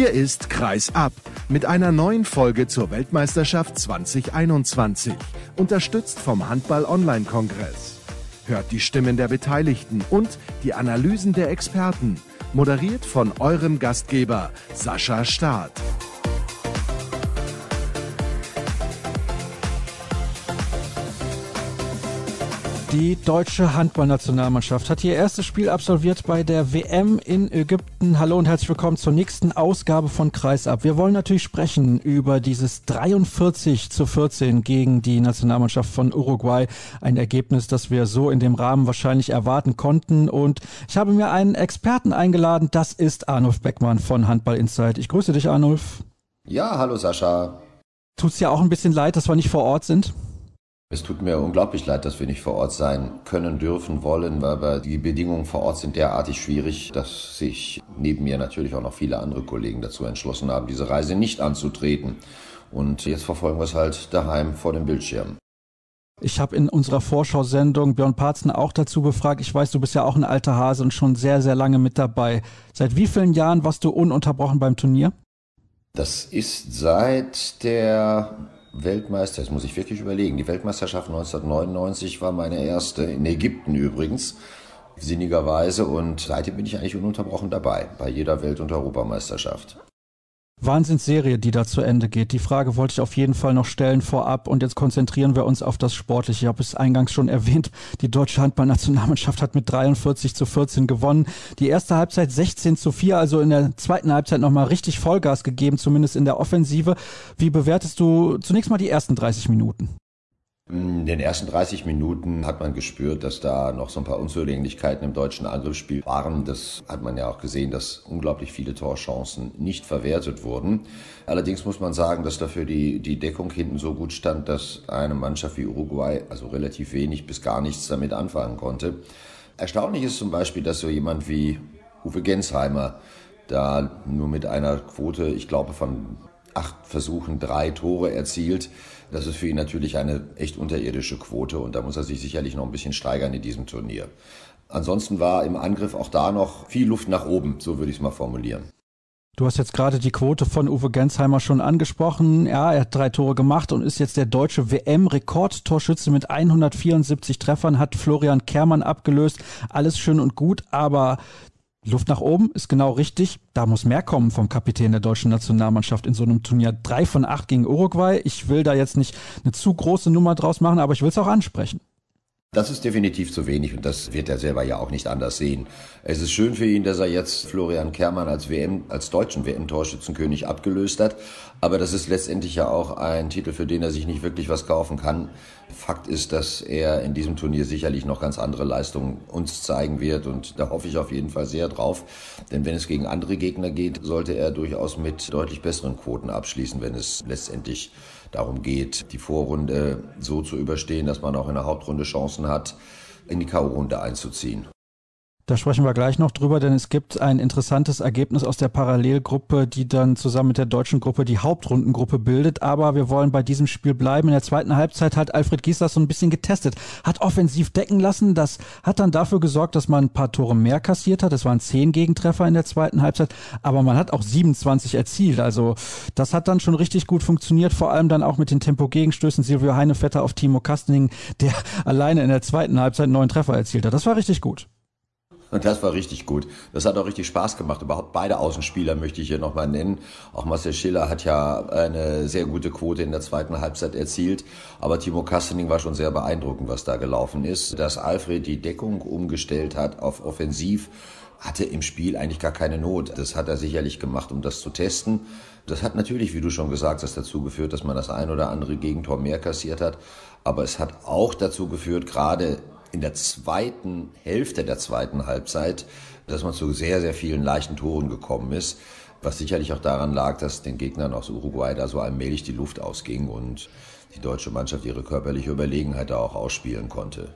Hier ist Kreis ab mit einer neuen Folge zur Weltmeisterschaft 2021, unterstützt vom Handball-Online-Kongress. Hört die Stimmen der Beteiligten und die Analysen der Experten, moderiert von eurem Gastgeber Sascha Staat. Die deutsche Handballnationalmannschaft hat ihr erstes Spiel absolviert bei der WM in Ägypten. Hallo und herzlich willkommen zur nächsten Ausgabe von Kreisab. Wir wollen natürlich sprechen über dieses 43 zu 14 gegen die Nationalmannschaft von Uruguay. Ein Ergebnis, das wir so in dem Rahmen wahrscheinlich erwarten konnten. Und ich habe mir einen Experten eingeladen. Das ist Arnulf Beckmann von Handball Insight. Ich grüße dich, Arnulf. Ja, hallo Sascha. Tut's ja auch ein bisschen leid, dass wir nicht vor Ort sind? Es tut mir unglaublich leid, dass wir nicht vor Ort sein können, dürfen, wollen, aber die Bedingungen vor Ort sind derartig schwierig, dass sich neben mir natürlich auch noch viele andere Kollegen dazu entschlossen haben, diese Reise nicht anzutreten. Und jetzt verfolgen wir es halt daheim vor dem Bildschirm. Ich habe in unserer Vorschau-Sendung Björn Parzen auch dazu befragt. Ich weiß, du bist ja auch ein alter Hase und schon sehr, sehr lange mit dabei. Seit wie vielen Jahren warst du ununterbrochen beim Turnier? Das ist seit der Weltmeister, das muss ich wirklich überlegen. Die Weltmeisterschaft 1999 war meine erste, in Ägypten übrigens, sinnigerweise. Und seitdem bin ich eigentlich ununterbrochen dabei, bei jeder Welt- und Europameisterschaft. Wahnsinnsserie, die da zu Ende geht. Die Frage wollte ich auf jeden Fall noch stellen vorab und jetzt konzentrieren wir uns auf das Sportliche. Ich habe es eingangs schon erwähnt, die deutsche Handballnationalmannschaft hat mit 43 zu 14 gewonnen. Die erste Halbzeit 16 zu 4, also in der zweiten Halbzeit nochmal richtig Vollgas gegeben, zumindest in der Offensive. Wie bewertest du zunächst mal die ersten 30 Minuten? In den ersten 30 Minuten hat man gespürt, dass da noch so ein paar Unzulänglichkeiten im deutschen Angriffsspiel waren. Das hat man ja auch gesehen, dass unglaublich viele Torchancen nicht verwertet wurden. Allerdings muss man sagen, dass dafür die, die Deckung hinten so gut stand, dass eine Mannschaft wie Uruguay also relativ wenig bis gar nichts damit anfangen konnte. Erstaunlich ist zum Beispiel, dass so jemand wie Uwe Gensheimer da nur mit einer Quote, ich glaube, von acht Versuchen drei Tore erzielt. Das ist für ihn natürlich eine echt unterirdische Quote und da muss er sich sicherlich noch ein bisschen steigern in diesem Turnier. Ansonsten war im Angriff auch da noch viel Luft nach oben, so würde ich es mal formulieren. Du hast jetzt gerade die Quote von Uwe Gensheimer schon angesprochen. Ja, er hat drei Tore gemacht und ist jetzt der deutsche WM-Rekordtorschütze mit 174 Treffern, hat Florian Kermann abgelöst. Alles schön und gut, aber Luft nach oben ist genau richtig. Da muss mehr kommen vom Kapitän der deutschen Nationalmannschaft in so einem Turnier. Drei von acht gegen Uruguay. Ich will da jetzt nicht eine zu große Nummer draus machen, aber ich will es auch ansprechen. Das ist definitiv zu wenig und das wird er selber ja auch nicht anders sehen. Es ist schön für ihn, dass er jetzt Florian Kermann als WM, als deutschen WM-Torschützenkönig abgelöst hat. Aber das ist letztendlich ja auch ein Titel, für den er sich nicht wirklich was kaufen kann. Fakt ist, dass er in diesem Turnier sicherlich noch ganz andere Leistungen uns zeigen wird und da hoffe ich auf jeden Fall sehr drauf. Denn wenn es gegen andere Gegner geht, sollte er durchaus mit deutlich besseren Quoten abschließen, wenn es letztendlich darum geht, die Vorrunde so zu überstehen, dass man auch in der Hauptrunde Chancen hat, in die K.O.-Runde einzuziehen. Da sprechen wir gleich noch drüber, denn es gibt ein interessantes Ergebnis aus der Parallelgruppe, die dann zusammen mit der deutschen Gruppe die Hauptrundengruppe bildet. Aber wir wollen bei diesem Spiel bleiben. In der zweiten Halbzeit hat Alfred Gies das so ein bisschen getestet, hat offensiv decken lassen. Das hat dann dafür gesorgt, dass man ein paar Tore mehr kassiert hat. Es waren zehn Gegentreffer in der zweiten Halbzeit, aber man hat auch 27 erzielt. Also das hat dann schon richtig gut funktioniert, vor allem dann auch mit den Tempo-Gegenstößen. Silvio Heinevetter auf Timo Kastening, der alleine in der zweiten Halbzeit neun Treffer erzielt hat. Das war richtig gut. Und das war richtig gut. Das hat auch richtig Spaß gemacht. Überhaupt beide Außenspieler möchte ich hier nochmal nennen. Auch Marcel Schiller hat ja eine sehr gute Quote in der zweiten Halbzeit erzielt. Aber Timo Kastening war schon sehr beeindruckend, was da gelaufen ist. Dass Alfred die Deckung umgestellt hat auf Offensiv, hatte im Spiel eigentlich gar keine Not. Das hat er sicherlich gemacht, um das zu testen. Das hat natürlich, wie du schon gesagt hast, dazu geführt, dass man das ein oder andere Gegentor mehr kassiert hat. Aber es hat auch dazu geführt, gerade in der zweiten Hälfte der zweiten Halbzeit, dass man zu sehr, sehr vielen leichten Toren gekommen ist. Was sicherlich auch daran lag, dass den Gegnern aus Uruguay da so allmählich die Luft ausging und die deutsche Mannschaft ihre körperliche Überlegenheit da auch ausspielen konnte.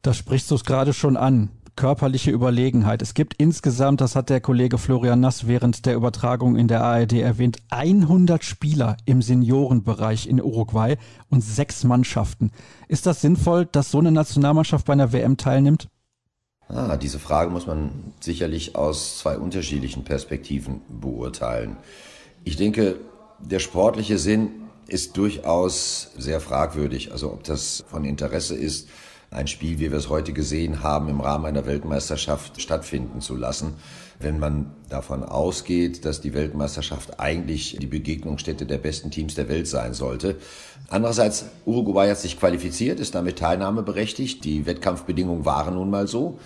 Da sprichst du es gerade schon an körperliche Überlegenheit. Es gibt insgesamt, das hat der Kollege Florian Nass während der Übertragung in der ARD erwähnt, 100 Spieler im Seniorenbereich in Uruguay und sechs Mannschaften. Ist das sinnvoll, dass so eine Nationalmannschaft bei einer WM teilnimmt? Ah, diese Frage muss man sicherlich aus zwei unterschiedlichen Perspektiven beurteilen. Ich denke, der sportliche Sinn ist durchaus sehr fragwürdig. Also ob das von Interesse ist, ein Spiel, wie wir es heute gesehen haben, im Rahmen einer Weltmeisterschaft stattfinden zu lassen. Wenn man davon ausgeht, dass die Weltmeisterschaft eigentlich die Begegnungsstätte der besten Teams der Welt sein sollte. Andererseits, Uruguay hat sich qualifiziert, ist damit teilnahmeberechtigt. Die Wettkampfbedingungen waren nun mal so.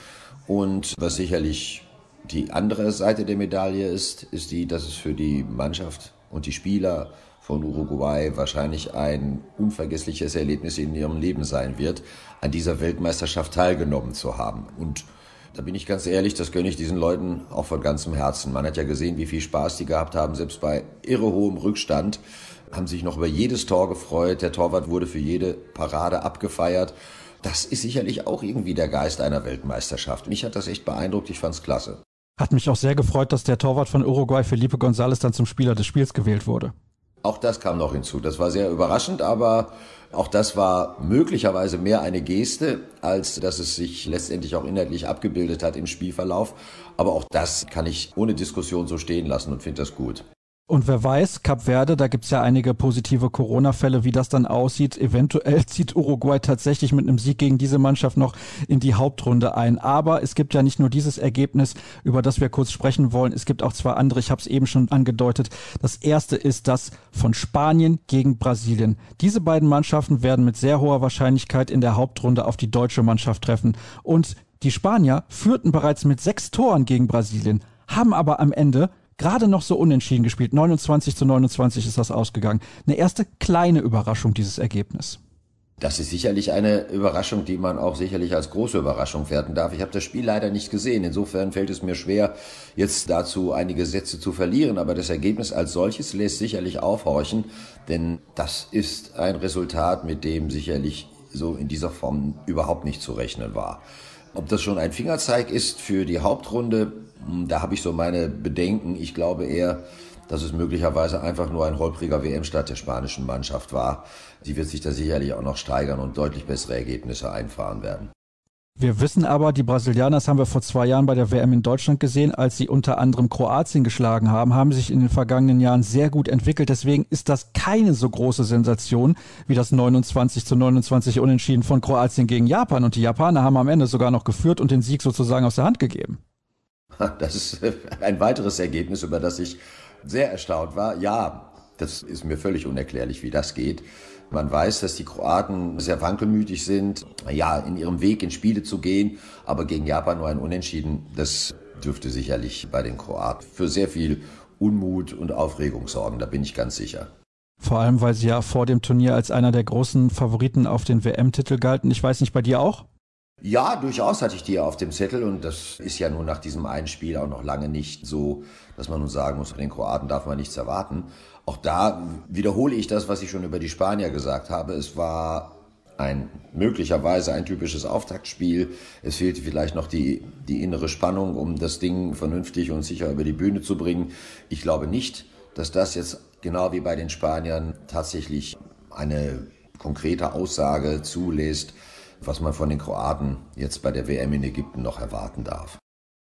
Und was sicherlich die andere Seite der Medaille ist, ist die, dass es für die Mannschaft und die Spieler von Uruguay wahrscheinlich ein unvergessliches Erlebnis in ihrem Leben sein wird, an dieser Weltmeisterschaft teilgenommen zu haben. Und da bin ich ganz ehrlich, das gönne ich diesen Leuten auch von ganzem Herzen. Man hat ja gesehen, wie viel Spaß die gehabt haben, selbst bei irre hohem Rückstand, haben sich noch über jedes Tor gefreut. Der Torwart wurde für jede Parade abgefeiert. Das ist sicherlich auch irgendwie der Geist einer Weltmeisterschaft. Mich hat das echt beeindruckt, ich fand's klasse. Hat mich auch sehr gefreut, dass der Torwart von Uruguay, Felipe González, dann zum Spieler des Spiels gewählt wurde. Auch das kam noch hinzu. Das war sehr überraschend, aber auch das war möglicherweise mehr eine Geste, als dass es sich letztendlich auch inhaltlich abgebildet hat im Spielverlauf. Aber auch das kann ich ohne Diskussion so stehen lassen und finde das gut. Und wer weiß, Cap Verde, da gibt's ja einige positive Corona-Fälle, wie das dann aussieht. Eventuell zieht Uruguay tatsächlich mit einem Sieg gegen diese Mannschaft noch in die Hauptrunde ein. Aber es gibt ja nicht nur dieses Ergebnis, über das wir kurz sprechen wollen. Es gibt auch zwei andere, ich habe es eben schon angedeutet. Das erste ist das von Spanien gegen Brasilien. Diese beiden Mannschaften werden mit sehr hoher Wahrscheinlichkeit in der Hauptrunde auf die deutsche Mannschaft treffen. Und die Spanier führten bereits mit sechs Toren gegen Brasilien, haben aber am Ende gerade noch so unentschieden gespielt. 29 zu 29 ist das ausgegangen. Eine erste kleine Überraschung, dieses Ergebnis. Das ist sicherlich eine Überraschung, die man auch sicherlich als große Überraschung werten darf. Ich habe das Spiel leider nicht gesehen. Insofern fällt es mir schwer, jetzt dazu einige Sätze zu verlieren. Aber das Ergebnis als solches lässt sicherlich aufhorchen, denn das ist ein Resultat, mit dem sicherlich so in dieser Form überhaupt nicht zu rechnen war. Ob das schon ein Fingerzeig ist für die Hauptrunde, da habe ich so meine Bedenken. Ich glaube eher, dass es möglicherweise einfach nur ein holpriger WM-Start der spanischen Mannschaft war. Sie wird sich da sicherlich auch noch steigern und deutlich bessere Ergebnisse einfahren werden. Wir wissen aber, die Brasilianer, das haben wir vor zwei Jahren bei der WM in Deutschland gesehen, als sie unter anderem Kroatien geschlagen haben, haben sich in den vergangenen Jahren sehr gut entwickelt. Deswegen ist das keine so große Sensation wie das 29 zu 29 Unentschieden von Kroatien gegen Japan. Und die Japaner haben am Ende sogar noch geführt und den Sieg sozusagen aus der Hand gegeben. Das ist ein weiteres Ergebnis, über das ich sehr erstaunt war. Ja, das ist mir völlig unerklärlich, wie das geht. Man weiß, dass die Kroaten sehr wankelmütig sind, ja, in ihrem Weg in Spiele zu gehen, aber gegen Japan nur ein Unentschieden, das dürfte sicherlich bei den Kroaten für sehr viel Unmut und Aufregung sorgen, da bin ich ganz sicher. Vor allem, weil sie ja vor dem Turnier als einer der großen Favoriten auf den WM-Titel galten. Ich weiß nicht, bei dir auch? Ja, durchaus hatte ich die auf dem Zettel und das ist ja nun nach diesem einen Spiel auch noch lange nicht so, dass man nun sagen muss, von den Kroaten darf man nichts erwarten. Auch da wiederhole ich das, was ich schon über die Spanier gesagt habe. Es war ein möglicherweise ein typisches Auftaktspiel. Es fehlte vielleicht noch die, die innere Spannung, um das Ding vernünftig und sicher über die Bühne zu bringen. Ich glaube nicht, dass das jetzt genau wie bei den Spaniern tatsächlich eine konkrete Aussage zulässt, was man von den Kroaten jetzt bei der WM in Ägypten noch erwarten darf.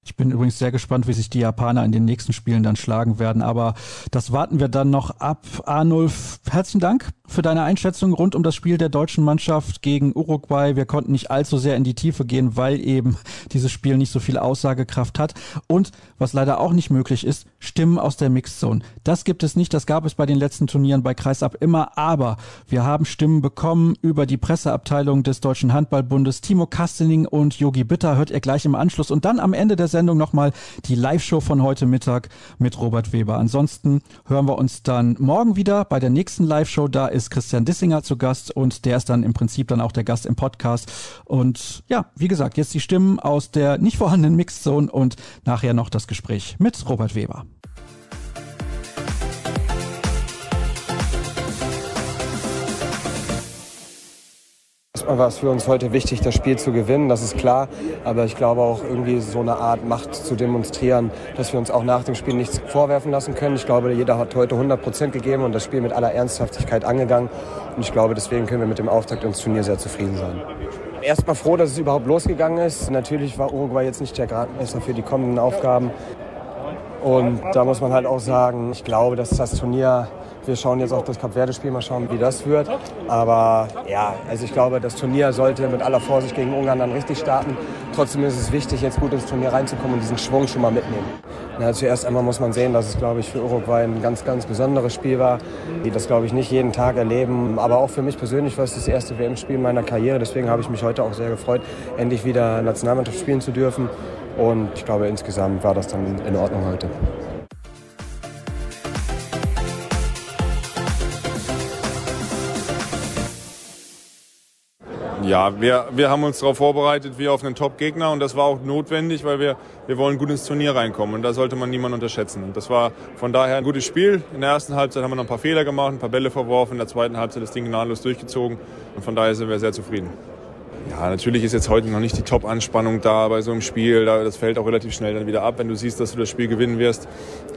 Ich bin übrigens sehr gespannt, wie sich die Japaner in den nächsten Spielen dann schlagen werden. Aber das warten wir dann noch ab. Arnulf, herzlichen Dank für deine Einschätzung rund um das Spiel der deutschen Mannschaft gegen Uruguay. Wir konnten nicht allzu sehr in die Tiefe gehen, weil eben dieses Spiel nicht so viel Aussagekraft hat. Und was leider auch nicht möglich ist, Stimmen aus der Mixzone. Das gibt es nicht. Das gab es bei den letzten Turnieren bei Kreisab immer. Aber wir haben Stimmen bekommen über die Presseabteilung des Deutschen Handballbundes. Timo Kastening und Yogi Bitter hört ihr gleich im Anschluss. Und dann am Ende der Sendung nochmal die Live-Show von heute Mittag mit Robert Weber. Ansonsten hören wir uns dann morgen wieder bei der nächsten Live-Show. Da ist Christian Dissinger zu Gast und der ist dann im Prinzip dann auch der Gast im Podcast. Und ja, wie gesagt, jetzt die Stimmen aus der nicht vorhandenen Mixzone und nachher noch das Gespräch mit Robert Weber. Erstmal war es für uns heute wichtig, das Spiel zu gewinnen, das ist klar. Aber ich glaube auch irgendwie so eine Art Macht zu demonstrieren, dass wir uns auch nach dem Spiel nichts vorwerfen lassen können. Ich glaube, jeder hat heute 100 Prozent gegeben und das Spiel mit aller Ernsthaftigkeit angegangen. Und ich glaube, deswegen können wir mit dem Auftakt ins Turnier sehr zufrieden sein. Erstmal froh, dass es überhaupt losgegangen ist. Natürlich war Uruguay jetzt nicht der Gradmesser für die kommenden Aufgaben. Und da muss man halt auch sagen, ich glaube, dass das Turnier wir schauen jetzt auf das Kapverde-Spiel, mal schauen, wie das wird. Aber ja, also ich glaube, das Turnier sollte mit aller Vorsicht gegen Ungarn dann richtig starten. Trotzdem ist es wichtig, jetzt gut ins Turnier reinzukommen und diesen Schwung schon mal mitnehmen. Ja, zuerst einmal muss man sehen, dass es, glaube ich, für Uruguay ein ganz, ganz besonderes Spiel war, die das, glaube ich, nicht jeden Tag erleben. Aber auch für mich persönlich war es das erste WM-Spiel meiner Karriere. Deswegen habe ich mich heute auch sehr gefreut, endlich wieder Nationalmannschaft spielen zu dürfen. Und ich glaube, insgesamt war das dann in Ordnung heute. Ja, wir, wir haben uns darauf vorbereitet wie auf einen Top-Gegner und das war auch notwendig, weil wir, wir wollen gut ins Turnier reinkommen und da sollte man niemand unterschätzen. Und das war von daher ein gutes Spiel. In der ersten Halbzeit haben wir noch ein paar Fehler gemacht, ein paar Bälle verworfen, in der zweiten Halbzeit das Ding gnadenlos durchgezogen und von daher sind wir sehr zufrieden. Ja, natürlich ist jetzt heute noch nicht die Top-Anspannung da bei so einem Spiel. Das fällt auch relativ schnell dann wieder ab, wenn du siehst, dass du das Spiel gewinnen wirst.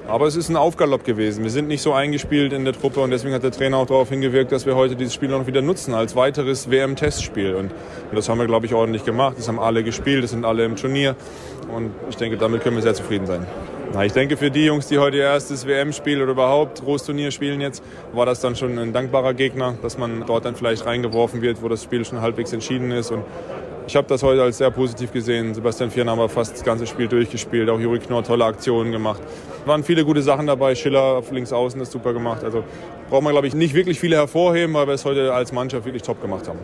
Aber es ist ein Aufgalopp gewesen. Wir sind nicht so eingespielt in der Truppe und deswegen hat der Trainer auch darauf hingewirkt, dass wir heute dieses Spiel noch wieder nutzen als weiteres WM-Testspiel. Und, das haben wir, glaube ich, ordentlich gemacht. Das haben alle gespielt, das sind alle im Turnier. Und ich denke, damit können wir sehr zufrieden sein. Na, ich denke, für die Jungs, die heute ihr erstes WM-Spiel oder überhaupt Großturnier spielen jetzt, war das dann schon ein dankbarer Gegner, dass man dort dann vielleicht reingeworfen wird, wo das Spiel schon halbwegs entschieden ist. Und ich habe das heute als sehr positiv gesehen. Sebastian Vieren haben wir fast das ganze Spiel durchgespielt. Auch Juri Knorr tolle Aktionen gemacht. Es waren viele gute Sachen dabei. Schiller auf links außen ist super gemacht. Also braucht man, glaube ich, nicht wirklich viele hervorheben, weil wir es heute als Mannschaft wirklich top gemacht haben.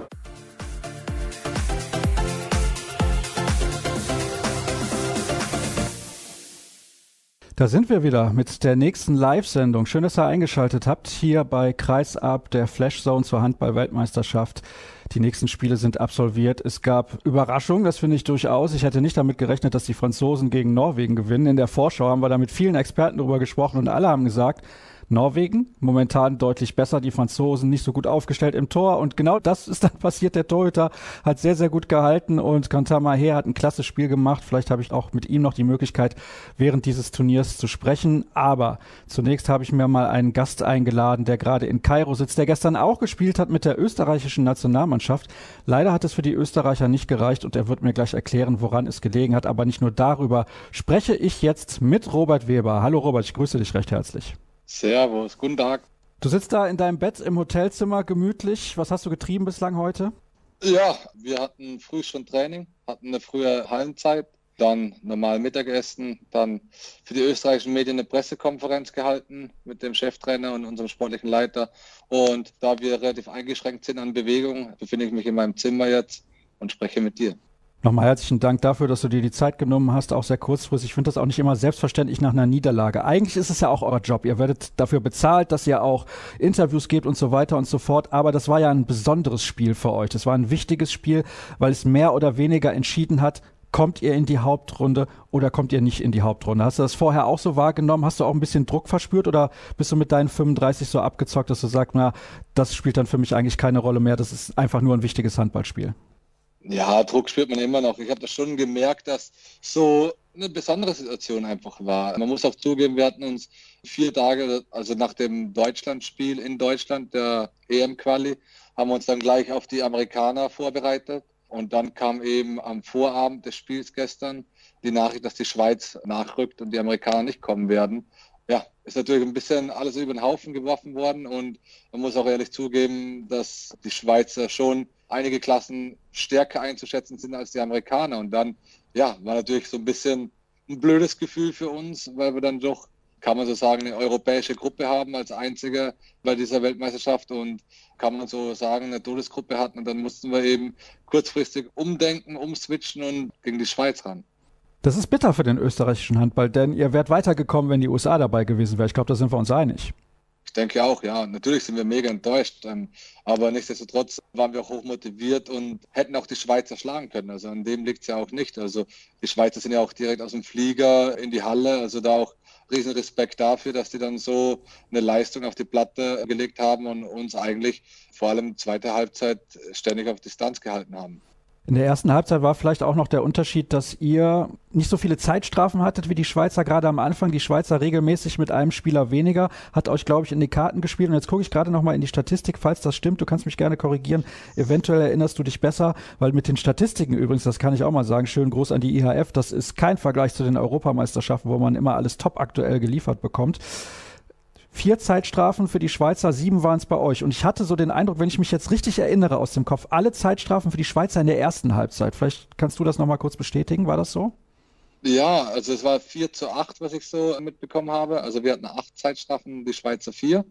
Da sind wir wieder mit der nächsten Live-Sendung. Schön, dass ihr eingeschaltet habt hier bei Kreisab, der Flashzone zur Handball-Weltmeisterschaft. Die nächsten Spiele sind absolviert. Es gab Überraschungen, das finde ich durchaus. Ich hätte nicht damit gerechnet, dass die Franzosen gegen Norwegen gewinnen. In der Vorschau haben wir da mit vielen Experten darüber gesprochen und alle haben gesagt, Norwegen, momentan deutlich besser, die Franzosen nicht so gut aufgestellt im Tor und genau das ist dann passiert. Der Torhüter hat sehr, sehr gut gehalten und Kantama Her hat ein klasse Spiel gemacht. Vielleicht habe ich auch mit ihm noch die Möglichkeit, während dieses Turniers zu sprechen. Aber zunächst habe ich mir mal einen Gast eingeladen, der gerade in Kairo sitzt, der gestern auch gespielt hat mit der österreichischen Nationalmannschaft. Leider hat es für die Österreicher nicht gereicht und er wird mir gleich erklären, woran es gelegen hat. Aber nicht nur darüber spreche ich jetzt mit Robert Weber. Hallo Robert, ich grüße dich recht herzlich. Servus, guten Tag. Du sitzt da in deinem Bett im Hotelzimmer gemütlich. Was hast du getrieben bislang heute? Ja, wir hatten früh schon Training, hatten eine frühe Hallenzeit, dann normal Mittagessen, dann für die österreichischen Medien eine Pressekonferenz gehalten mit dem Cheftrainer und unserem sportlichen Leiter. Und da wir relativ eingeschränkt sind an Bewegung, befinde ich mich in meinem Zimmer jetzt und spreche mit dir. Nochmal herzlichen Dank dafür, dass du dir die Zeit genommen hast, auch sehr kurzfristig. Ich finde das auch nicht immer selbstverständlich nach einer Niederlage. Eigentlich ist es ja auch euer Job. Ihr werdet dafür bezahlt, dass ihr auch Interviews gebt und so weiter und so fort. Aber das war ja ein besonderes Spiel für euch. Das war ein wichtiges Spiel, weil es mehr oder weniger entschieden hat, kommt ihr in die Hauptrunde oder kommt ihr nicht in die Hauptrunde? Hast du das vorher auch so wahrgenommen? Hast du auch ein bisschen Druck verspürt oder bist du mit deinen 35 so abgezockt, dass du sagst, na, das spielt dann für mich eigentlich keine Rolle mehr. Das ist einfach nur ein wichtiges Handballspiel? Ja, Druck spürt man immer noch. Ich habe das schon gemerkt, dass so eine besondere Situation einfach war. Man muss auch zugeben, wir hatten uns vier Tage, also nach dem Deutschlandspiel in Deutschland, der EM-Quali, haben wir uns dann gleich auf die Amerikaner vorbereitet. Und dann kam eben am Vorabend des Spiels gestern die Nachricht, dass die Schweiz nachrückt und die Amerikaner nicht kommen werden. Ja, ist natürlich ein bisschen alles über den Haufen geworfen worden und man muss auch ehrlich zugeben, dass die Schweizer schon einige Klassen stärker einzuschätzen sind als die Amerikaner. Und dann, ja, war natürlich so ein bisschen ein blödes Gefühl für uns, weil wir dann doch, kann man so sagen, eine europäische Gruppe haben als einzige bei dieser Weltmeisterschaft und kann man so sagen, eine Todesgruppe hatten. Und dann mussten wir eben kurzfristig umdenken, umswitchen und gegen die Schweiz ran. Das ist bitter für den österreichischen Handball, denn ihr wärt weitergekommen, wenn die USA dabei gewesen wäre. Ich glaube, da sind wir uns einig. Ich denke auch, ja. Natürlich sind wir mega enttäuscht, ähm, aber nichtsdestotrotz waren wir auch hoch motiviert und hätten auch die Schweizer schlagen können. Also an dem liegt es ja auch nicht. Also die Schweizer sind ja auch direkt aus dem Flieger in die Halle. Also da auch riesen Respekt dafür, dass die dann so eine Leistung auf die Platte gelegt haben und uns eigentlich vor allem zweite Halbzeit ständig auf Distanz gehalten haben. In der ersten Halbzeit war vielleicht auch noch der Unterschied, dass ihr nicht so viele Zeitstrafen hattet wie die Schweizer gerade am Anfang. Die Schweizer regelmäßig mit einem Spieler weniger, hat euch, glaube ich, in die Karten gespielt. Und jetzt gucke ich gerade nochmal in die Statistik, falls das stimmt. Du kannst mich gerne korrigieren. Eventuell erinnerst du dich besser, weil mit den Statistiken übrigens, das kann ich auch mal sagen, schön groß an die IHF, das ist kein Vergleich zu den Europameisterschaften, wo man immer alles top aktuell geliefert bekommt. Vier Zeitstrafen für die Schweizer, sieben waren es bei euch. Und ich hatte so den Eindruck, wenn ich mich jetzt richtig erinnere aus dem Kopf, alle Zeitstrafen für die Schweizer in der ersten Halbzeit. Vielleicht kannst du das nochmal kurz bestätigen, war das so? Ja, also es war 4 zu 8, was ich so mitbekommen habe. Also wir hatten acht Zeitstrafen, die Schweizer vier.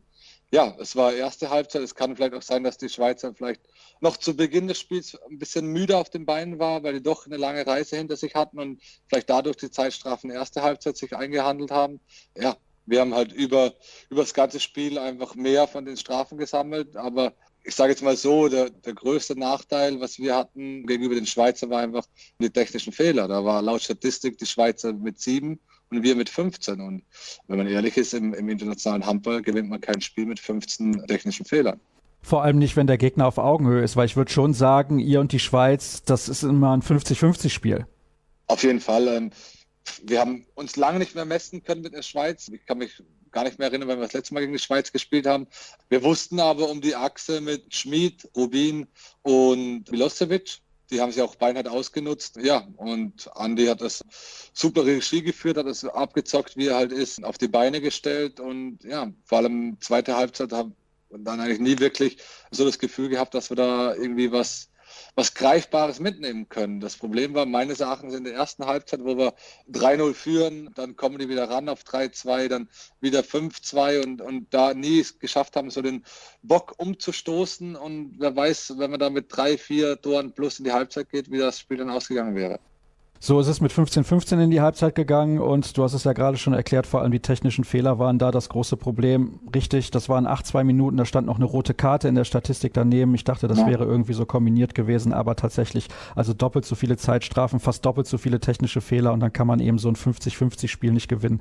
Ja, es war erste Halbzeit. Es kann vielleicht auch sein, dass die Schweizer vielleicht noch zu Beginn des Spiels ein bisschen müde auf den Beinen war, weil die doch eine lange Reise hinter sich hatten und vielleicht dadurch die Zeitstrafen erste Halbzeit sich eingehandelt haben. Ja, wir haben halt über, über das ganze Spiel einfach mehr von den Strafen gesammelt. Aber ich sage jetzt mal so, der, der größte Nachteil, was wir hatten gegenüber den Schweizer, war einfach die technischen Fehler. Da war laut Statistik die Schweizer mit sieben und wir mit 15. Und wenn man ehrlich ist, im, im internationalen Handball gewinnt man kein Spiel mit 15 technischen Fehlern. Vor allem nicht, wenn der Gegner auf Augenhöhe ist, weil ich würde schon sagen, ihr und die Schweiz, das ist immer ein 50-50-Spiel. Auf jeden Fall. Ähm, wir haben uns lange nicht mehr messen können mit der Schweiz. Ich kann mich gar nicht mehr erinnern, wenn wir das letzte Mal gegen die Schweiz gespielt haben. Wir wussten aber um die Achse mit Schmid, Rubin und Milosevic. Die haben sich auch beinhart ausgenutzt. Ja, und Andi hat das super Regie geführt, hat es abgezockt, wie er halt ist, auf die Beine gestellt. Und ja, vor allem zweite Halbzeit haben wir dann eigentlich nie wirklich so das Gefühl gehabt, dass wir da irgendwie was was Greifbares mitnehmen können. Das Problem war meines Erachtens in der ersten Halbzeit, wo wir 3-0 führen, dann kommen die wieder ran auf 3-2, dann wieder 5-2 und, und da nie es geschafft haben, so den Bock umzustoßen. Und wer weiß, wenn man da mit drei, vier Toren plus in die Halbzeit geht, wie das Spiel dann ausgegangen wäre. So ist es mit 15-15 in die Halbzeit gegangen und du hast es ja gerade schon erklärt, vor allem die technischen Fehler waren da das große Problem. Richtig, das waren 8, 2 Minuten, da stand noch eine rote Karte in der Statistik daneben. Ich dachte, das ja. wäre irgendwie so kombiniert gewesen, aber tatsächlich, also doppelt so viele Zeitstrafen, fast doppelt so viele technische Fehler und dann kann man eben so ein 50-50 Spiel nicht gewinnen.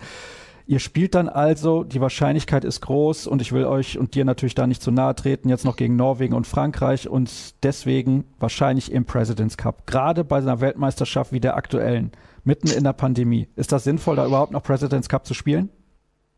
Ihr spielt dann also, die Wahrscheinlichkeit ist groß und ich will euch und dir natürlich da nicht zu nahe treten, jetzt noch gegen Norwegen und Frankreich und deswegen wahrscheinlich im President's Cup. Gerade bei einer Weltmeisterschaft wie der aktuellen, mitten in der Pandemie. Ist das sinnvoll, da überhaupt noch President's Cup zu spielen?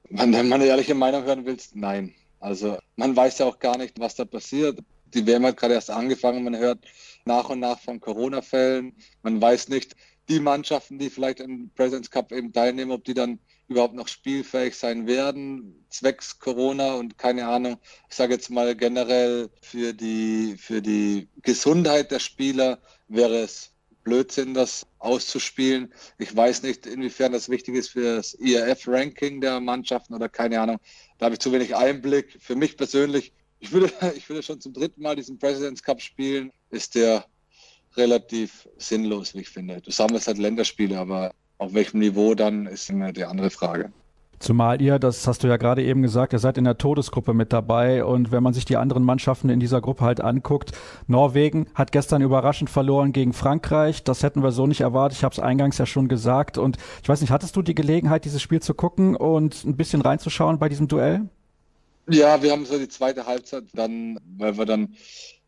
Wenn du meine ehrliche Meinung hören willst, nein. Also man weiß ja auch gar nicht, was da passiert. Die WM hat gerade erst angefangen, man hört nach und nach von Corona-Fällen. Man weiß nicht, die Mannschaften, die vielleicht im President's Cup eben teilnehmen, ob die dann überhaupt noch spielfähig sein werden, zwecks Corona und keine Ahnung. Ich sage jetzt mal generell für die, für die Gesundheit der Spieler wäre es Blödsinn, das auszuspielen. Ich weiß nicht, inwiefern das wichtig ist für das IRF-Ranking der Mannschaften oder keine Ahnung. Da habe ich zu wenig Einblick. Für mich persönlich, ich würde, ich würde schon zum dritten Mal diesen President's Cup spielen, ist der relativ sinnlos, wie ich finde. Du sammelst halt Länderspiele, aber auf welchem Niveau dann, ist immer die andere Frage. Zumal ihr, das hast du ja gerade eben gesagt, ihr seid in der Todesgruppe mit dabei und wenn man sich die anderen Mannschaften in dieser Gruppe halt anguckt, Norwegen hat gestern überraschend verloren gegen Frankreich, das hätten wir so nicht erwartet, ich habe es eingangs ja schon gesagt und ich weiß nicht, hattest du die Gelegenheit, dieses Spiel zu gucken und ein bisschen reinzuschauen bei diesem Duell? Ja, wir haben so die zweite Halbzeit dann, weil wir dann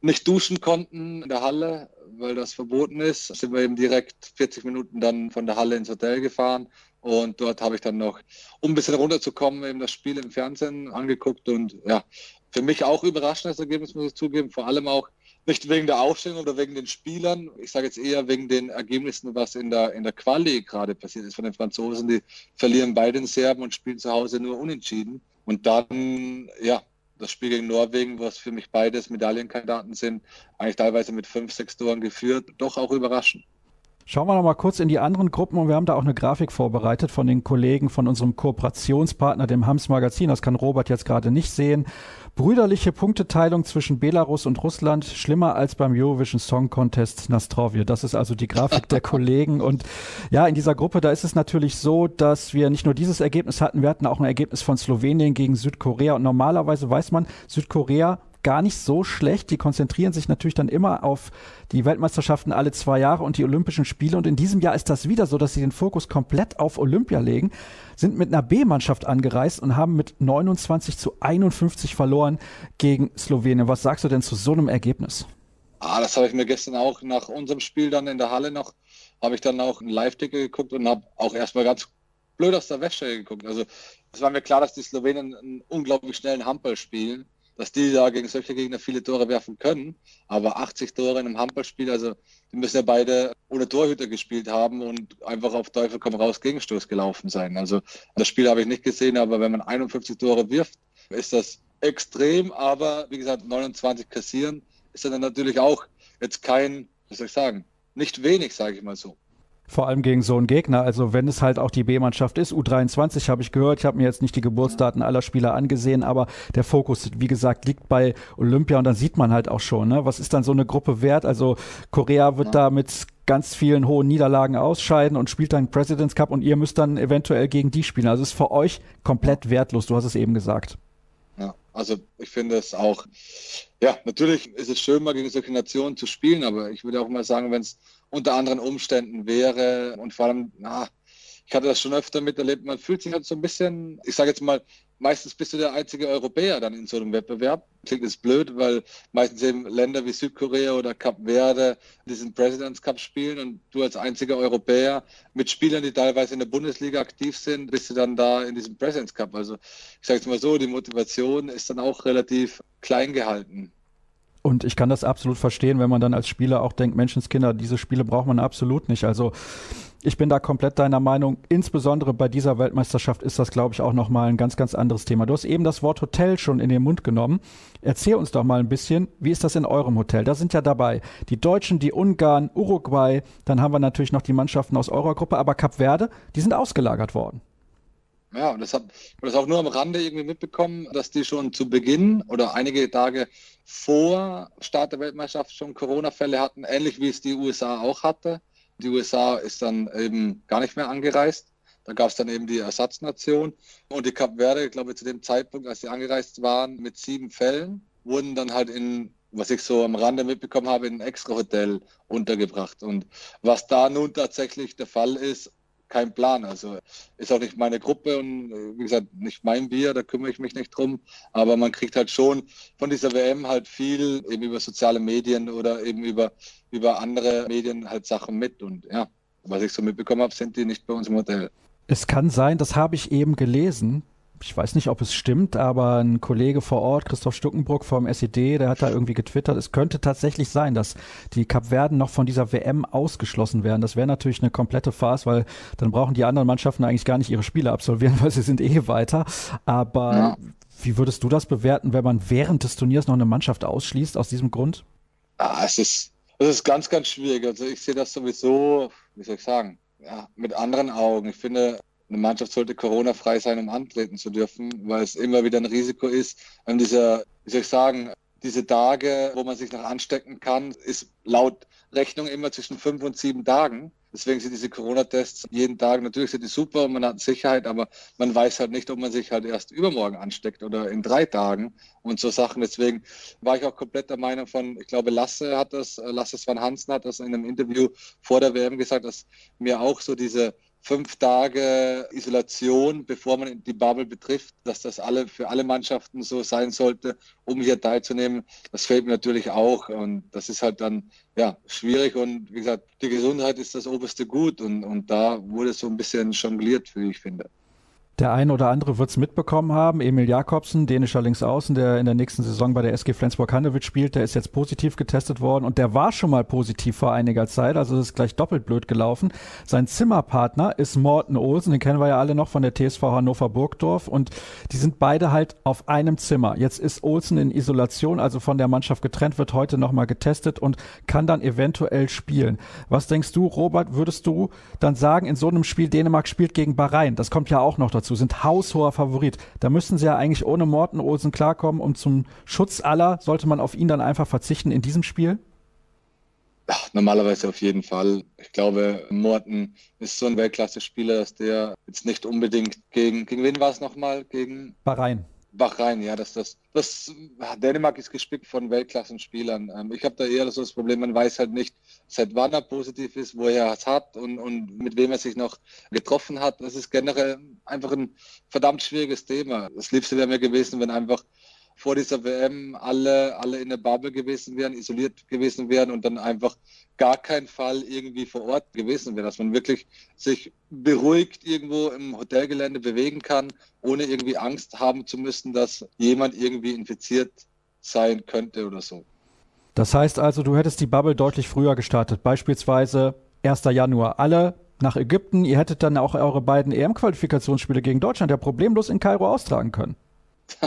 nicht duschen konnten in der Halle, weil das verboten ist, sind wir eben direkt 40 Minuten dann von der Halle ins Hotel gefahren. Und dort habe ich dann noch, um ein bisschen runterzukommen, eben das Spiel im Fernsehen angeguckt. Und ja, für mich auch überraschendes Ergebnis, muss ich zugeben. Vor allem auch nicht wegen der Aufstellung oder wegen den Spielern. Ich sage jetzt eher wegen den Ergebnissen, was in der, in der Quali gerade passiert ist von den Franzosen. Die verlieren beide in Serben und spielen zu Hause nur unentschieden. Und dann, ja, das Spiel gegen Norwegen, was für mich beides Medaillenkandidaten sind, eigentlich teilweise mit fünf, sechs Toren geführt, doch auch überraschend. Schauen wir noch mal kurz in die anderen Gruppen und wir haben da auch eine Grafik vorbereitet von den Kollegen von unserem Kooperationspartner, dem Hams Magazin. Das kann Robert jetzt gerade nicht sehen. Brüderliche Punkteteilung zwischen Belarus und Russland, schlimmer als beim Eurovision Song Contest Nastrovje. Das ist also die Grafik der Kollegen. Und ja, in dieser Gruppe, da ist es natürlich so, dass wir nicht nur dieses Ergebnis hatten, wir hatten auch ein Ergebnis von Slowenien gegen Südkorea. Und normalerweise weiß man, Südkorea gar nicht so schlecht. Die konzentrieren sich natürlich dann immer auf die Weltmeisterschaften alle zwei Jahre und die Olympischen Spiele. Und in diesem Jahr ist das wieder so, dass sie den Fokus komplett auf Olympia legen, sind mit einer B-Mannschaft angereist und haben mit 29 zu 51 verloren gegen Slowenien. Was sagst du denn zu so einem Ergebnis? Ah, das habe ich mir gestern auch nach unserem Spiel dann in der Halle noch, habe ich dann auch einen Live-Ticker geguckt und habe auch erstmal ganz blöd aus der Wäsche geguckt. Also es war mir klar, dass die Slowenen einen unglaublich schnellen Handball spielen, dass die da gegen solche Gegner viele Tore werfen können. Aber 80 Tore in einem Handballspiel, also die müssen ja beide ohne Torhüter gespielt haben und einfach auf Teufel komm raus Gegenstoß gelaufen sein. Also das Spiel habe ich nicht gesehen, aber wenn man 51 Tore wirft, ist das extrem. Aber wie gesagt, 29 kassieren ist dann natürlich auch jetzt kein, was soll ich sagen, nicht wenig, sage ich mal so. Vor allem gegen so einen Gegner. Also wenn es halt auch die B-Mannschaft ist, U23 habe ich gehört, ich habe mir jetzt nicht die Geburtsdaten aller Spieler angesehen, aber der Fokus, wie gesagt, liegt bei Olympia und dann sieht man halt auch schon, ne? was ist dann so eine Gruppe wert? Also Korea wird ja. da mit ganz vielen hohen Niederlagen ausscheiden und spielt dann Presidents Cup und ihr müsst dann eventuell gegen die spielen. Also es ist für euch komplett wertlos, du hast es eben gesagt. Ja, also ich finde es auch, ja, natürlich ist es schön, mal gegen solche Nationen zu spielen, aber ich würde auch mal sagen, wenn es unter anderen Umständen wäre und vor allem, na, ich hatte das schon öfter miterlebt, man fühlt sich halt so ein bisschen, ich sage jetzt mal, meistens bist du der einzige Europäer dann in so einem Wettbewerb. Klingt jetzt blöd, weil meistens eben Länder wie Südkorea oder Kap Verde diesen Presidents Cup spielen und du als einziger Europäer mit Spielern, die teilweise in der Bundesliga aktiv sind, bist du dann da in diesem Presidents Cup. Also ich sage jetzt mal so, die Motivation ist dann auch relativ klein gehalten. Und ich kann das absolut verstehen, wenn man dann als Spieler auch denkt, Menschenskinder, diese Spiele braucht man absolut nicht. Also ich bin da komplett deiner Meinung. Insbesondere bei dieser Weltmeisterschaft ist das, glaube ich, auch nochmal ein ganz, ganz anderes Thema. Du hast eben das Wort Hotel schon in den Mund genommen. Erzähl uns doch mal ein bisschen, wie ist das in eurem Hotel? Da sind ja dabei die Deutschen, die Ungarn, Uruguay, dann haben wir natürlich noch die Mannschaften aus eurer Gruppe, aber Kap Verde, die sind ausgelagert worden. Ja, und das hat das auch nur am Rande irgendwie mitbekommen, dass die schon zu Beginn oder einige Tage vor Start der Weltmeisterschaft schon Corona-Fälle hatten, ähnlich wie es die USA auch hatte. Die USA ist dann eben gar nicht mehr angereist. Da gab es dann eben die Ersatznation. Und die Kap Verde, ich glaube, zu dem Zeitpunkt, als sie angereist waren, mit sieben Fällen, wurden dann halt in, was ich so am Rande mitbekommen habe, in ein extra Hotel untergebracht. Und was da nun tatsächlich der Fall ist, kein Plan. Also ist auch nicht meine Gruppe und wie gesagt, nicht mein Bier, da kümmere ich mich nicht drum. Aber man kriegt halt schon von dieser WM halt viel eben über soziale Medien oder eben über, über andere Medien halt Sachen mit. Und ja, was ich so mitbekommen habe, sind die nicht bei uns im Hotel. Es kann sein, das habe ich eben gelesen, ich weiß nicht, ob es stimmt, aber ein Kollege vor Ort, Christoph Stuckenbruck vom SED, der hat da irgendwie getwittert, es könnte tatsächlich sein, dass die Kapverden noch von dieser WM ausgeschlossen werden. Das wäre natürlich eine komplette Farce, weil dann brauchen die anderen Mannschaften eigentlich gar nicht ihre Spiele absolvieren, weil sie sind eh weiter. Aber ja. wie würdest du das bewerten, wenn man während des Turniers noch eine Mannschaft ausschließt aus diesem Grund? Ah, es ist, es ist ganz, ganz schwierig. Also ich sehe das sowieso, wie soll ich sagen, ja, mit anderen Augen. Ich finde, eine Mannschaft sollte Corona-frei sein, um antreten zu dürfen, weil es immer wieder ein Risiko ist. Und dieser, wie soll ich sagen, diese Tage, wo man sich noch anstecken kann, ist laut Rechnung immer zwischen fünf und sieben Tagen. Deswegen sind diese Corona-Tests jeden Tag, natürlich sind die super und man hat Sicherheit, aber man weiß halt nicht, ob man sich halt erst übermorgen ansteckt oder in drei Tagen und so Sachen. Deswegen war ich auch komplett der Meinung von, ich glaube, Lasse hat das, Lasse Svan Hansen hat das in einem Interview vor der WM gesagt, dass mir auch so diese fünf Tage Isolation, bevor man die Bubble betrifft, dass das alle für alle Mannschaften so sein sollte, um hier teilzunehmen. Das fehlt mir natürlich auch und das ist halt dann ja schwierig und wie gesagt, die Gesundheit ist das oberste Gut und, und da wurde so ein bisschen jongliert, wie ich finde. Der eine oder andere wird es mitbekommen haben. Emil Jakobsen, dänischer Linksaußen, der in der nächsten Saison bei der SG Flensburg-Handewitt spielt, der ist jetzt positiv getestet worden und der war schon mal positiv vor einiger Zeit, also ist gleich doppelt blöd gelaufen. Sein Zimmerpartner ist Morten Olsen, den kennen wir ja alle noch von der TSV Hannover Burgdorf und die sind beide halt auf einem Zimmer. Jetzt ist Olsen in Isolation, also von der Mannschaft getrennt, wird heute nochmal getestet und kann dann eventuell spielen. Was denkst du, Robert, würdest du dann sagen, in so einem Spiel Dänemark spielt gegen Bahrain, das kommt ja auch noch dazu dazu, sind haushoher Favorit. Da müssten sie ja eigentlich ohne Morten Olsen klarkommen und zum Schutz aller sollte man auf ihn dann einfach verzichten in diesem Spiel? Ja, normalerweise auf jeden Fall. Ich glaube, Morten ist so ein Weltklasse-Spieler, dass der jetzt nicht unbedingt gegen, gegen wen war es nochmal? Gegen Bahrain. Bahrain, ja, das, das, das, Dänemark ist gespickt von Weltklassenspielern. Ähm, ich habe da eher so das Problem, man weiß halt nicht, seit wann er positiv ist, wo er es hat und, und mit wem er sich noch getroffen hat. Das ist generell einfach ein verdammt schwieriges Thema. Das Liebste wäre mir gewesen, wenn einfach vor dieser WM alle, alle in der Bubble gewesen wären, isoliert gewesen wären und dann einfach gar keinen Fall irgendwie vor Ort gewesen wäre, dass man wirklich sich beruhigt irgendwo im Hotelgelände bewegen kann, ohne irgendwie Angst haben zu müssen, dass jemand irgendwie infiziert sein könnte oder so. Das heißt also, du hättest die Bubble deutlich früher gestartet, beispielsweise 1. Januar. Alle nach Ägypten, ihr hättet dann auch eure beiden EM-Qualifikationsspiele gegen Deutschland ja problemlos in Kairo austragen können.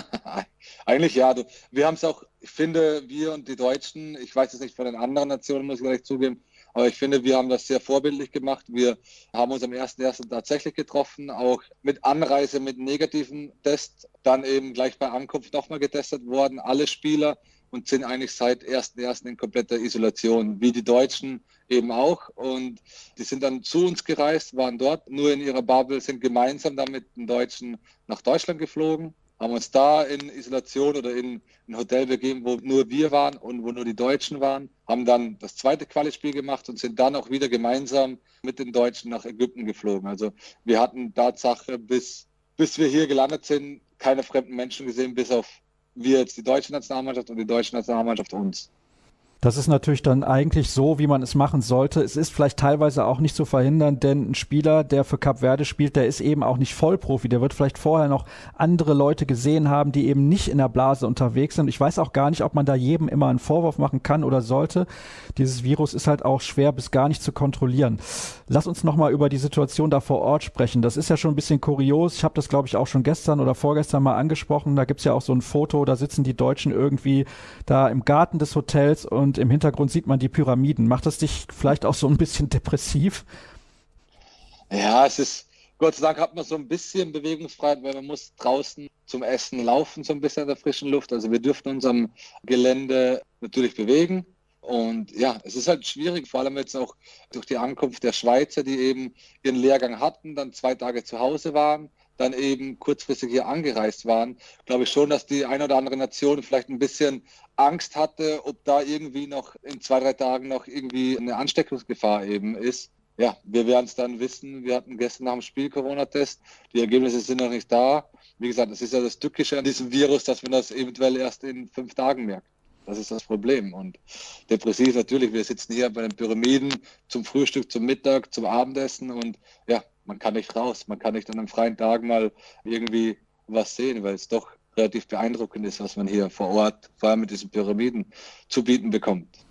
Eigentlich ja. Wir haben es auch, ich finde, wir und die Deutschen, ich weiß es nicht von den anderen Nationen, muss ich gleich zugeben, aber ich finde, wir haben das sehr vorbildlich gemacht. Wir haben uns am 1.1. tatsächlich getroffen, auch mit Anreise mit negativen Test, dann eben gleich bei Ankunft nochmal getestet worden, alle Spieler und sind eigentlich seit 1.1. in kompletter Isolation, wie die Deutschen eben auch. Und die sind dann zu uns gereist, waren dort nur in ihrer Bubble, sind gemeinsam dann mit den Deutschen nach Deutschland geflogen haben uns da in Isolation oder in ein Hotel begeben, wo nur wir waren und wo nur die Deutschen waren, haben dann das zweite Quali-Spiel gemacht und sind dann auch wieder gemeinsam mit den Deutschen nach Ägypten geflogen. Also wir hatten Tatsache, bis, bis wir hier gelandet sind, keine fremden Menschen gesehen, bis auf wir jetzt die deutsche Nationalmannschaft und die deutsche Nationalmannschaft uns. Das ist natürlich dann eigentlich so, wie man es machen sollte. Es ist vielleicht teilweise auch nicht zu verhindern, denn ein Spieler, der für Cap Verde spielt, der ist eben auch nicht Vollprofi. Der wird vielleicht vorher noch andere Leute gesehen haben, die eben nicht in der Blase unterwegs sind. Ich weiß auch gar nicht, ob man da jedem immer einen Vorwurf machen kann oder sollte. Dieses Virus ist halt auch schwer bis gar nicht zu kontrollieren. Lass uns nochmal über die Situation da vor Ort sprechen. Das ist ja schon ein bisschen kurios. Ich habe das, glaube ich, auch schon gestern oder vorgestern mal angesprochen. Da gibt's ja auch so ein Foto, da sitzen die Deutschen irgendwie da im Garten des Hotels und und im Hintergrund sieht man die Pyramiden. Macht das dich vielleicht auch so ein bisschen depressiv? Ja, es ist, Gott sei Dank hat man so ein bisschen Bewegungsfreiheit, weil man muss draußen zum Essen laufen, so ein bisschen in der frischen Luft. Also wir dürfen uns am Gelände natürlich bewegen. Und ja, es ist halt schwierig, vor allem jetzt auch durch die Ankunft der Schweizer, die eben ihren Lehrgang hatten, dann zwei Tage zu Hause waren dann eben kurzfristig hier angereist waren, glaube ich schon, dass die eine oder andere Nation vielleicht ein bisschen Angst hatte, ob da irgendwie noch in zwei, drei Tagen noch irgendwie eine Ansteckungsgefahr eben ist. Ja, wir werden es dann wissen. Wir hatten gestern nach dem Spiel Corona-Test. Die Ergebnisse sind noch nicht da. Wie gesagt, das ist ja das Tückische an diesem Virus, dass man das eventuell erst in fünf Tagen merkt. Das ist das Problem. Und depressiv natürlich, wir sitzen hier bei den Pyramiden zum Frühstück, zum Mittag, zum Abendessen und ja, man kann nicht raus, man kann nicht an einem freien Tag mal irgendwie was sehen, weil es doch relativ beeindruckend ist, was man hier vor Ort, vor allem mit diesen Pyramiden, zu bieten bekommt.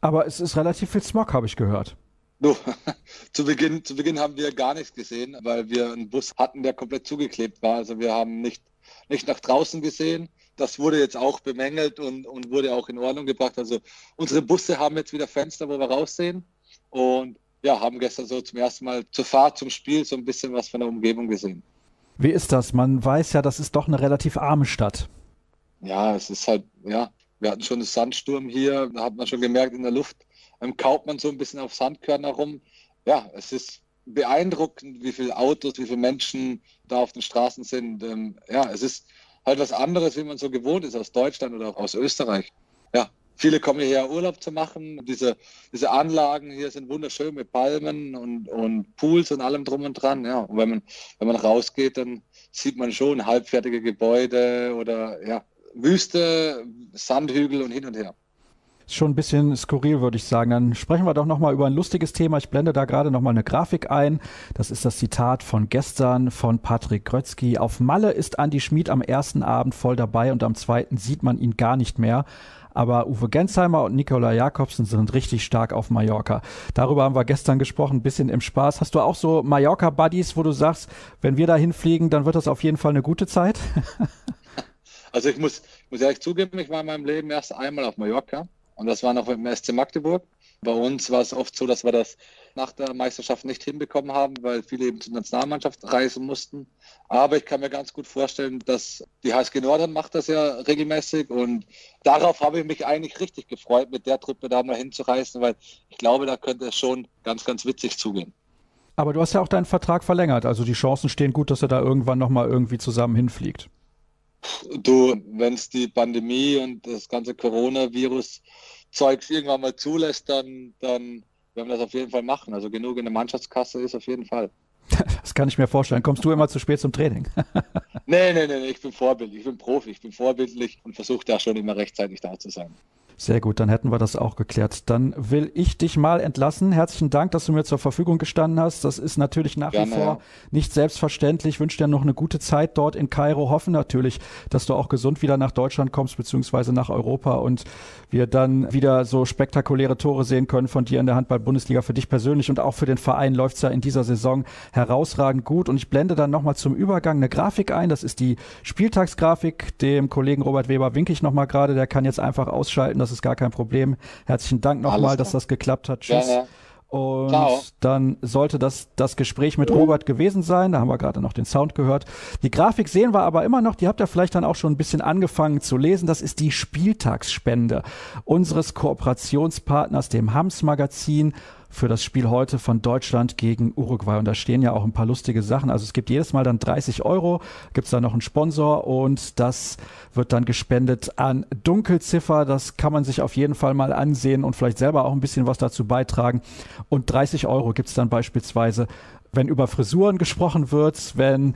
Aber es ist relativ viel Smog, habe ich gehört. Du, zu, Beginn, zu Beginn haben wir gar nichts gesehen, weil wir einen Bus hatten, der komplett zugeklebt war. Also wir haben nicht, nicht nach draußen gesehen. Das wurde jetzt auch bemängelt und, und wurde auch in Ordnung gebracht. Also unsere Busse haben jetzt wieder Fenster, wo wir raussehen. Und ja, haben gestern so zum ersten Mal zur Fahrt, zum Spiel so ein bisschen was von der Umgebung gesehen. Wie ist das? Man weiß ja, das ist doch eine relativ arme Stadt. Ja, es ist halt, ja, wir hatten schon einen Sandsturm hier, da hat man schon gemerkt, in der Luft ähm, kaut man so ein bisschen auf Sandkörner rum. Ja, es ist beeindruckend, wie viele Autos, wie viele Menschen da auf den Straßen sind. Ähm, ja, es ist halt was anderes, wie man so gewohnt ist aus Deutschland oder aus Österreich. Ja, Viele kommen hierher Urlaub zu machen. Diese, diese Anlagen hier sind wunderschön mit Palmen und, und Pools und allem drum und dran. Ja. Und wenn man, wenn man rausgeht, dann sieht man schon halbfertige Gebäude oder ja, Wüste, Sandhügel und hin und her schon ein bisschen skurril, würde ich sagen. Dann sprechen wir doch nochmal über ein lustiges Thema. Ich blende da gerade nochmal eine Grafik ein. Das ist das Zitat von gestern von Patrick Grötzky. Auf Malle ist Andy Schmid am ersten Abend voll dabei und am zweiten sieht man ihn gar nicht mehr aber Uwe Gensheimer und Nikola Jakobsen sind richtig stark auf Mallorca. Darüber haben wir gestern gesprochen, ein bisschen im Spaß. Hast du auch so Mallorca-Buddies, wo du sagst, wenn wir da hinfliegen, dann wird das auf jeden Fall eine gute Zeit? also ich muss, muss ehrlich zugeben, ich war in meinem Leben erst einmal auf Mallorca und das war noch mit dem SC Magdeburg. Bei uns war es oft so, dass wir das nach der Meisterschaft nicht hinbekommen haben, weil viele eben zur Nationalmannschaft reisen mussten. Aber ich kann mir ganz gut vorstellen, dass die HSG Nordern macht das ja regelmäßig und darauf habe ich mich eigentlich richtig gefreut, mit der Truppe da mal hinzureisen, weil ich glaube, da könnte es schon ganz, ganz witzig zugehen. Aber du hast ja auch deinen Vertrag verlängert, also die Chancen stehen gut, dass er da irgendwann nochmal irgendwie zusammen hinfliegt. Du, wenn es die Pandemie und das ganze Coronavirus Zeugs irgendwann mal zulässt, dann, dann werden wir das auf jeden Fall machen. Also genug in der Mannschaftskasse ist auf jeden Fall. Das kann ich mir vorstellen. Kommst du immer zu spät zum Training? nee, nee, nee, ich bin Vorbild, ich bin Profi, ich bin vorbildlich und versuche da schon immer rechtzeitig da zu sein. Sehr gut, dann hätten wir das auch geklärt. Dann will ich dich mal entlassen. Herzlichen Dank, dass du mir zur Verfügung gestanden hast. Das ist natürlich nach Gerne, wie vor ja. nicht selbstverständlich. Ich wünsche dir noch eine gute Zeit dort in Kairo. Hoffen natürlich, dass du auch gesund wieder nach Deutschland kommst, beziehungsweise nach Europa und wir dann wieder so spektakuläre Tore sehen können von dir in der Handball-Bundesliga. Für dich persönlich und auch für den Verein läuft es ja in dieser Saison herausragend gut. Und ich blende dann nochmal zum Übergang eine Grafik ein. Das ist die Spieltagsgrafik. Dem Kollegen Robert Weber winke ich nochmal gerade. Der kann jetzt einfach ausschalten. Das das ist gar kein Problem. Herzlichen Dank nochmal, dass das geklappt hat. Tschüss. Ja, ja. Und Ciao. dann sollte das das Gespräch mit Robert gewesen sein. Da haben wir gerade noch den Sound gehört. Die Grafik sehen wir aber immer noch. Die habt ihr vielleicht dann auch schon ein bisschen angefangen zu lesen. Das ist die Spieltagsspende unseres Kooperationspartners, dem Hams Magazin für das Spiel heute von Deutschland gegen Uruguay. Und da stehen ja auch ein paar lustige Sachen. Also es gibt jedes Mal dann 30 Euro, gibt es da noch einen Sponsor und das wird dann gespendet an Dunkelziffer. Das kann man sich auf jeden Fall mal ansehen und vielleicht selber auch ein bisschen was dazu beitragen. Und 30 Euro gibt es dann beispielsweise, wenn über Frisuren gesprochen wird, wenn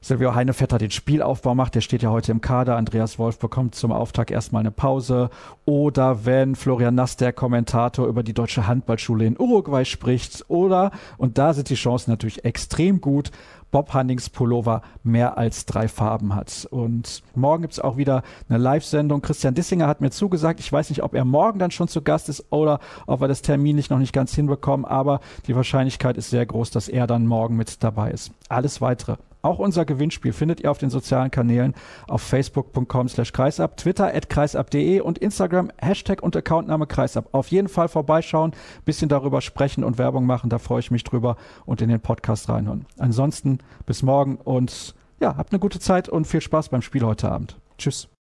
Silvio Heinevetter den Spielaufbau macht, der steht ja heute im Kader. Andreas Wolf bekommt zum Auftakt erstmal eine Pause. Oder wenn Florian Nass, der Kommentator, über die deutsche Handballschule in Uruguay spricht. Oder, und da sind die Chancen natürlich extrem gut, Bob Hannings Pullover mehr als drei Farben hat. Und morgen gibt's auch wieder eine Live-Sendung. Christian Dissinger hat mir zugesagt, ich weiß nicht, ob er morgen dann schon zu Gast ist oder ob wir das Termin nicht noch nicht ganz hinbekommen, aber die Wahrscheinlichkeit ist sehr groß, dass er dann morgen mit dabei ist. Alles weitere auch unser Gewinnspiel findet ihr auf den sozialen Kanälen auf facebook.com slash kreisab, twitter at kreisab.de und Instagram Hashtag und Accountname kreisab. Auf jeden Fall vorbeischauen, bisschen darüber sprechen und Werbung machen, da freue ich mich drüber und in den Podcast reinhören. Ansonsten bis morgen und ja, habt eine gute Zeit und viel Spaß beim Spiel heute Abend. Tschüss.